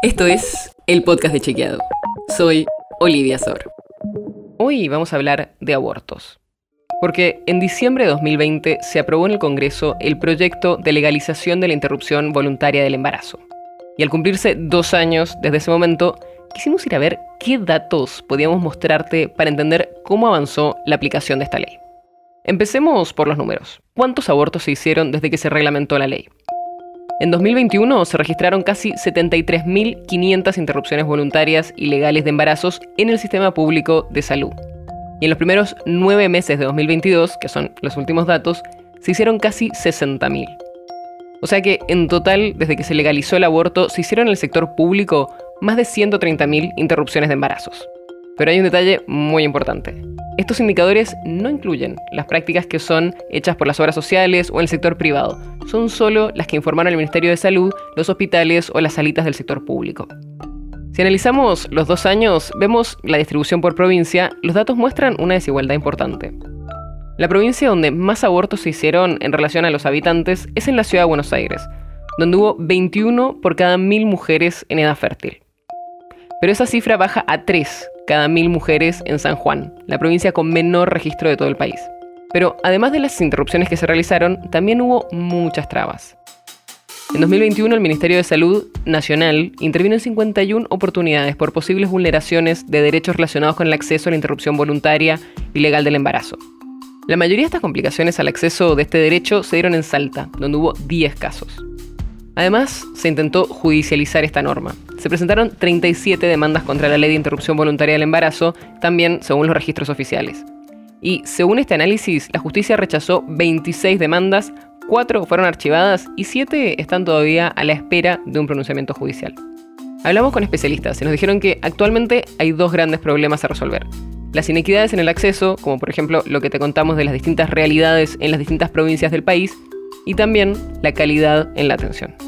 Esto es el podcast de Chequeado. Soy Olivia Sor. Hoy vamos a hablar de abortos. Porque en diciembre de 2020 se aprobó en el Congreso el proyecto de legalización de la interrupción voluntaria del embarazo. Y al cumplirse dos años desde ese momento, quisimos ir a ver qué datos podíamos mostrarte para entender cómo avanzó la aplicación de esta ley. Empecemos por los números. ¿Cuántos abortos se hicieron desde que se reglamentó la ley? En 2021 se registraron casi 73.500 interrupciones voluntarias y legales de embarazos en el sistema público de salud. Y en los primeros nueve meses de 2022, que son los últimos datos, se hicieron casi 60.000. O sea que en total, desde que se legalizó el aborto, se hicieron en el sector público más de 130.000 interrupciones de embarazos. Pero hay un detalle muy importante. Estos indicadores no incluyen las prácticas que son hechas por las obras sociales o en el sector privado. Son solo las que informaron el Ministerio de Salud, los hospitales o las salitas del sector público. Si analizamos los dos años, vemos la distribución por provincia, los datos muestran una desigualdad importante. La provincia donde más abortos se hicieron en relación a los habitantes es en la ciudad de Buenos Aires, donde hubo 21 por cada mil mujeres en edad fértil. Pero esa cifra baja a 3 cada mil mujeres en San Juan, la provincia con menor registro de todo el país. Pero además de las interrupciones que se realizaron, también hubo muchas trabas. En 2021 el Ministerio de Salud Nacional intervino en 51 oportunidades por posibles vulneraciones de derechos relacionados con el acceso a la interrupción voluntaria y legal del embarazo. La mayoría de estas complicaciones al acceso de este derecho se dieron en Salta, donde hubo 10 casos. Además, se intentó judicializar esta norma. Se presentaron 37 demandas contra la ley de interrupción voluntaria del embarazo, también según los registros oficiales. Y según este análisis, la justicia rechazó 26 demandas, 4 fueron archivadas y 7 están todavía a la espera de un pronunciamiento judicial. Hablamos con especialistas y nos dijeron que actualmente hay dos grandes problemas a resolver. Las inequidades en el acceso, como por ejemplo lo que te contamos de las distintas realidades en las distintas provincias del país, y también la calidad en la atención.